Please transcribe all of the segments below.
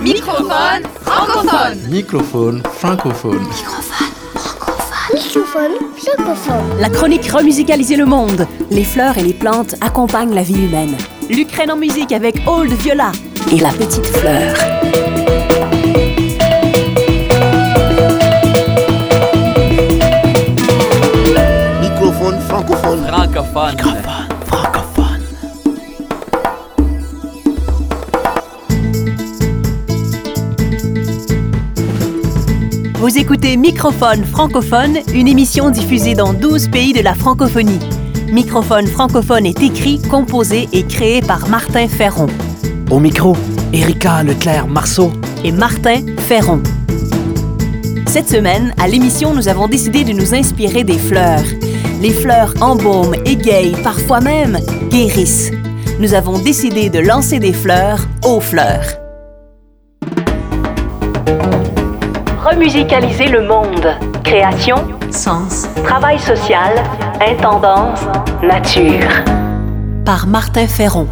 Microphone francophone. Microphone francophone. Microphone francophone. La chronique Remusicaliser le monde. Les fleurs et les plantes accompagnent la vie humaine. L'Ukraine en musique avec Old Viola et la petite fleur. Microphone francophone. Francophone. francophone. Vous écoutez Microphone francophone, une émission diffusée dans 12 pays de la francophonie. Microphone francophone est écrit, composé et créé par Martin Ferron Au micro, Erika Leclerc-Marceau. et Martin Ferron. Cette semaine, à l'émission, nous avons décidé de nous inspirer des fleurs. Les fleurs embaument, égayent, parfois même guérissent. Nous avons décidé de lancer des fleurs aux fleurs. Remusicaliser le monde. Création, sens, travail social, intendance, nature. Par Martin Ferron.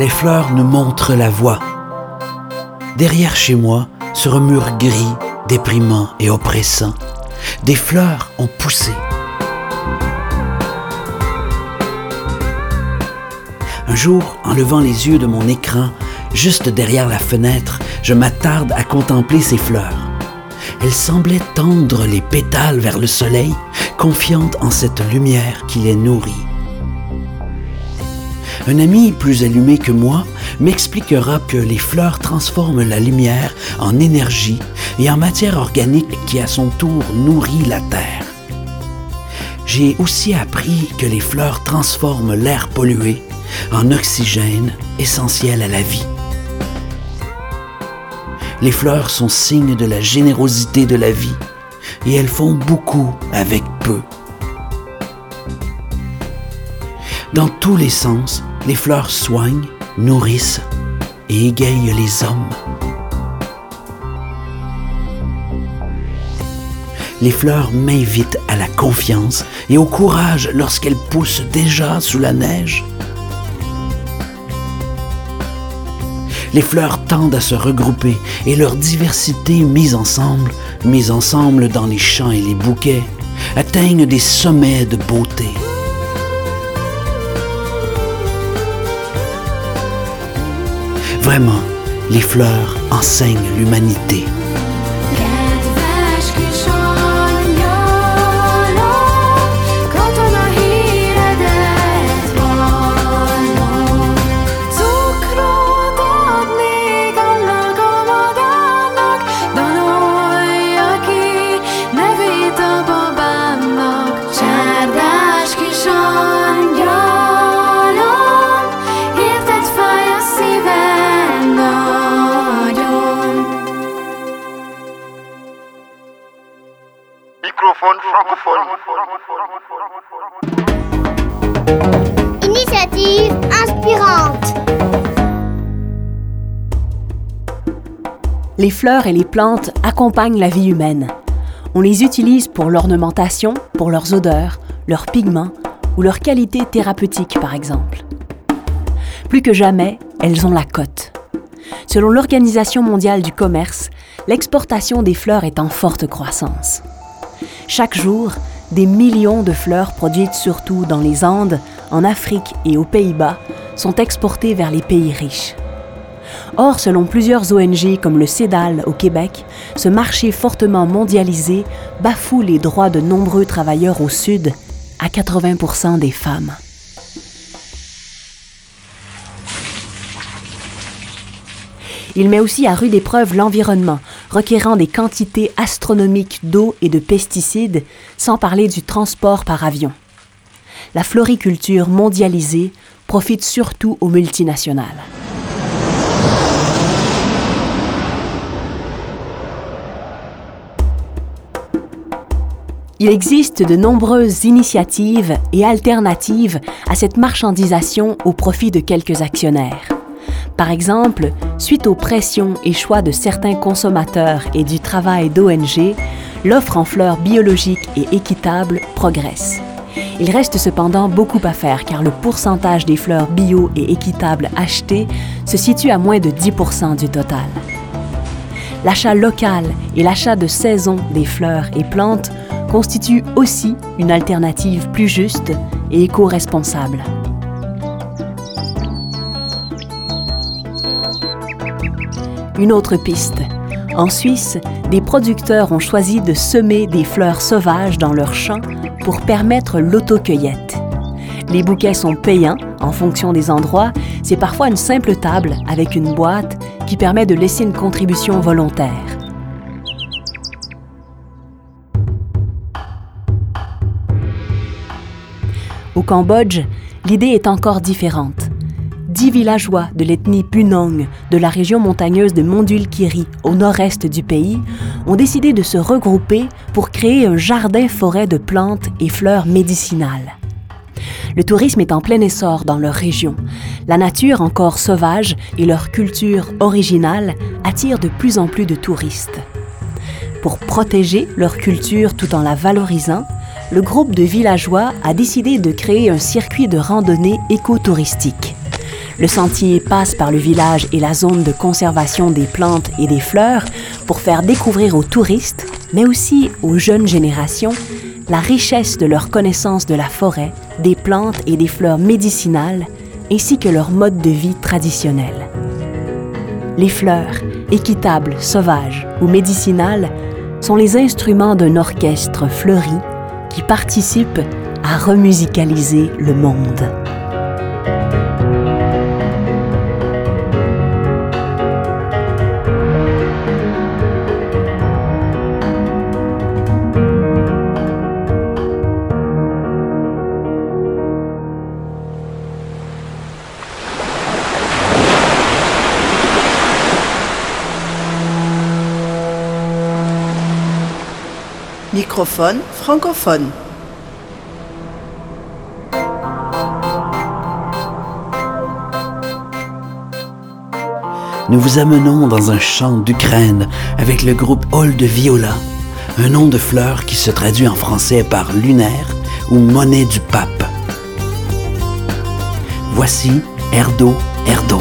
Les fleurs nous montrent la voie. Derrière chez moi, sur un mur gris, déprimant et oppressant, des fleurs ont poussé. Un jour, en levant les yeux de mon écran, juste derrière la fenêtre, je m'attarde à contempler ces fleurs. Elles semblaient tendre les pétales vers le soleil, confiantes en cette lumière qui les nourrit. Un ami plus allumé que moi m'expliquera que les fleurs transforment la lumière en énergie et en matière organique qui à son tour nourrit la terre. J'ai aussi appris que les fleurs transforment l'air pollué en oxygène essentiel à la vie. Les fleurs sont signes de la générosité de la vie et elles font beaucoup avec peu. Dans tous les sens, les fleurs soignent, nourrissent et égayent les hommes. Les fleurs m'invitent à la confiance et au courage lorsqu'elles poussent déjà sous la neige. Les fleurs tendent à se regrouper et leur diversité mise ensemble, mise ensemble dans les champs et les bouquets, atteignent des sommets de beauté. Vraiment, les fleurs enseignent l'humanité. Francophone. Initiative inspirante. Les fleurs et les plantes accompagnent la vie humaine. On les utilise pour l'ornementation, pour leurs odeurs, leurs pigments ou leurs qualités thérapeutiques par exemple. Plus que jamais, elles ont la cote. Selon l'Organisation mondiale du commerce, l'exportation des fleurs est en forte croissance. Chaque jour, des millions de fleurs produites surtout dans les Andes, en Afrique et aux Pays-Bas sont exportées vers les pays riches. Or, selon plusieurs ONG comme le CEDAL au Québec, ce marché fortement mondialisé bafoue les droits de nombreux travailleurs au Sud, à 80% des femmes. Il met aussi à rude épreuve l'environnement, requérant des quantités astronomiques d'eau et de pesticides, sans parler du transport par avion. La floriculture mondialisée profite surtout aux multinationales. Il existe de nombreuses initiatives et alternatives à cette marchandisation au profit de quelques actionnaires. Par exemple, suite aux pressions et choix de certains consommateurs et du travail d'ONG, l'offre en fleurs biologiques et équitables progresse. Il reste cependant beaucoup à faire car le pourcentage des fleurs bio et équitables achetées se situe à moins de 10% du total. L'achat local et l'achat de saison des fleurs et plantes constituent aussi une alternative plus juste et éco-responsable. Une autre piste. En Suisse, des producteurs ont choisi de semer des fleurs sauvages dans leurs champs pour permettre l'autocueillette. Les bouquets sont payants en fonction des endroits. C'est parfois une simple table avec une boîte qui permet de laisser une contribution volontaire. Au Cambodge, l'idée est encore différente. Dix villageois de l'ethnie Punong de la région montagneuse de Mondulkiri, au nord-est du pays, ont décidé de se regrouper pour créer un jardin-forêt de plantes et fleurs médicinales. Le tourisme est en plein essor dans leur région. La nature encore sauvage et leur culture originale attirent de plus en plus de touristes. Pour protéger leur culture tout en la valorisant, le groupe de villageois a décidé de créer un circuit de randonnée écotouristique. Le sentier passe par le village et la zone de conservation des plantes et des fleurs pour faire découvrir aux touristes, mais aussi aux jeunes générations, la richesse de leur connaissance de la forêt, des plantes et des fleurs médicinales, ainsi que leur mode de vie traditionnel. Les fleurs, équitables, sauvages ou médicinales, sont les instruments d'un orchestre fleuri qui participe à remusicaliser le monde. Microphone francophone. Nous vous amenons dans un champ d'Ukraine avec le groupe Hall de Viola, un nom de fleur qui se traduit en français par lunaire ou monnaie du pape. Voici Erdo Erdo.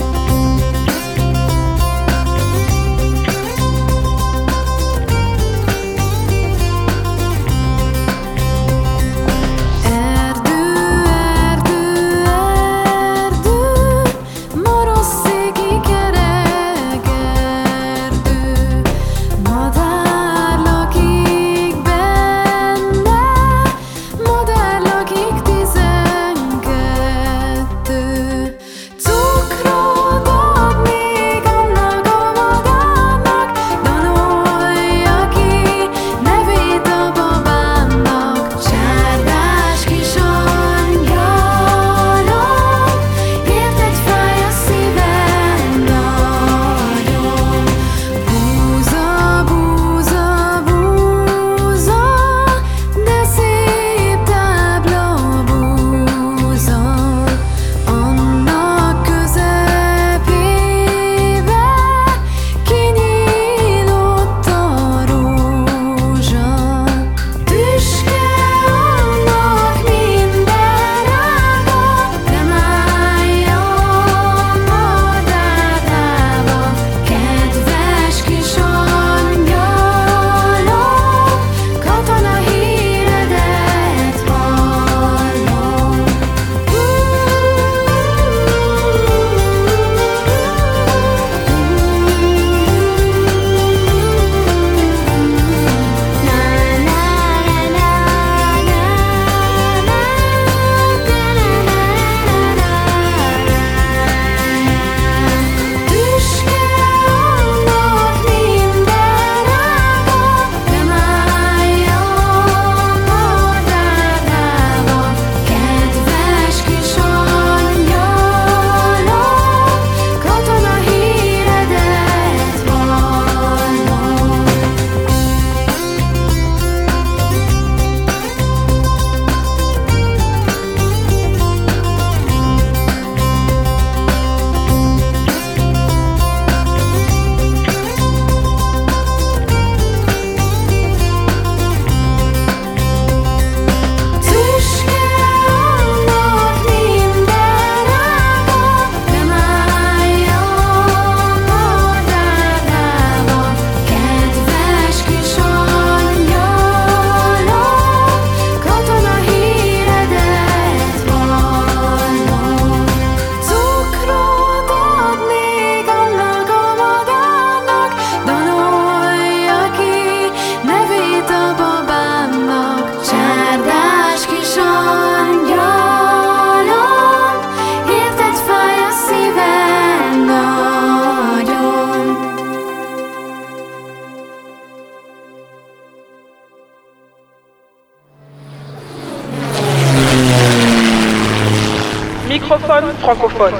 Microphone francophone.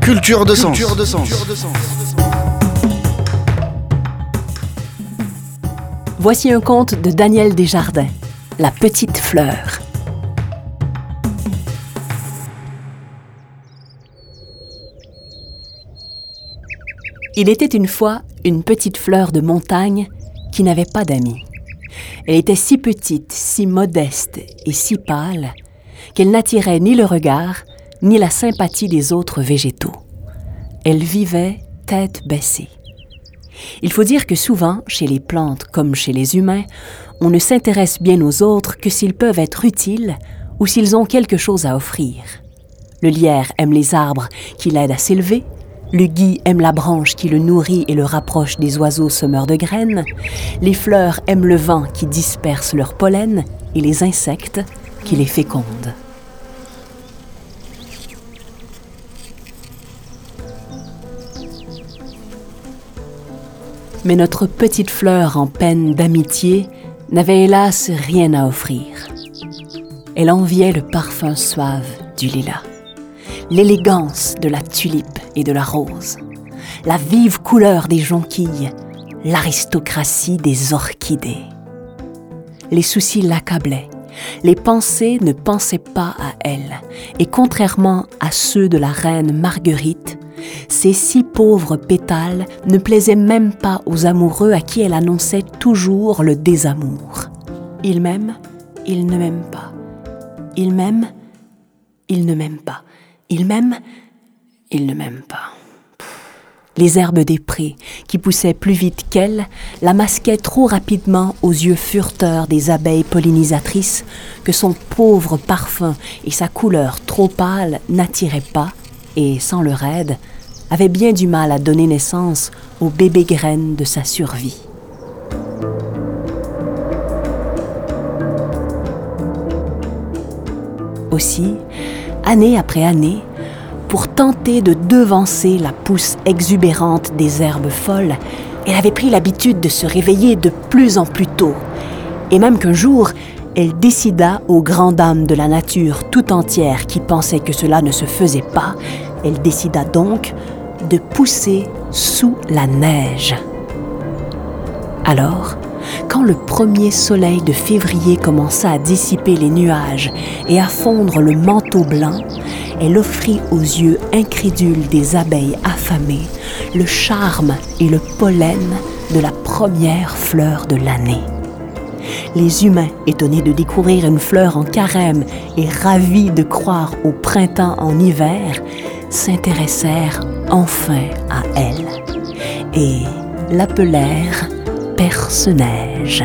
Culture de sens. Voici un conte de Daniel Desjardins, La petite fleur. Il était une fois une petite fleur de montagne qui n'avait pas d'amis. Elle était si petite, si modeste et si pâle qu'elle n'attirait ni le regard ni la sympathie des autres végétaux. Elle vivait tête baissée. Il faut dire que souvent, chez les plantes comme chez les humains, on ne s'intéresse bien aux autres que s'ils peuvent être utiles ou s'ils ont quelque chose à offrir. Le lierre aime les arbres qui l'aident à s'élever, le gui aime la branche qui le nourrit et le rapproche des oiseaux semeurs de graines, les fleurs aiment le vent qui disperse leur pollen et les insectes qui les fécondent. Mais notre petite fleur en peine d'amitié n'avait hélas rien à offrir. Elle enviait le parfum suave du lilas, l'élégance de la tulipe et de la rose, la vive couleur des jonquilles, l'aristocratie des orchidées. Les soucis l'accablaient, les pensées ne pensaient pas à elle, et contrairement à ceux de la reine Marguerite, ces si pauvres pétales ne plaisaient même pas aux amoureux à qui elle annonçait toujours le désamour. Il m'aime, il ne m'aime pas. Il m'aime, il ne m'aime pas. Il m'aime, il ne m'aime pas. Les herbes des prés, qui poussaient plus vite qu'elle, la masquaient trop rapidement aux yeux furteurs des abeilles pollinisatrices que son pauvre parfum et sa couleur trop pâle n'attiraient pas, et sans leur aide, avait bien du mal à donner naissance aux bébés graines de sa survie. Aussi, année après année, pour tenter de devancer la pousse exubérante des herbes folles, elle avait pris l'habitude de se réveiller de plus en plus tôt, et même qu'un jour, elle décida aux grandes dames de la nature tout entière qui pensaient que cela ne se faisait pas, elle décida donc de pousser sous la neige. Alors, quand le premier soleil de février commença à dissiper les nuages et à fondre le manteau blanc, elle offrit aux yeux incrédules des abeilles affamées le charme et le pollen de la première fleur de l'année. Les humains, étonnés de découvrir une fleur en carême et ravis de croire au printemps en hiver, s'intéressèrent enfin à elle et l'appelèrent Perce-Neige.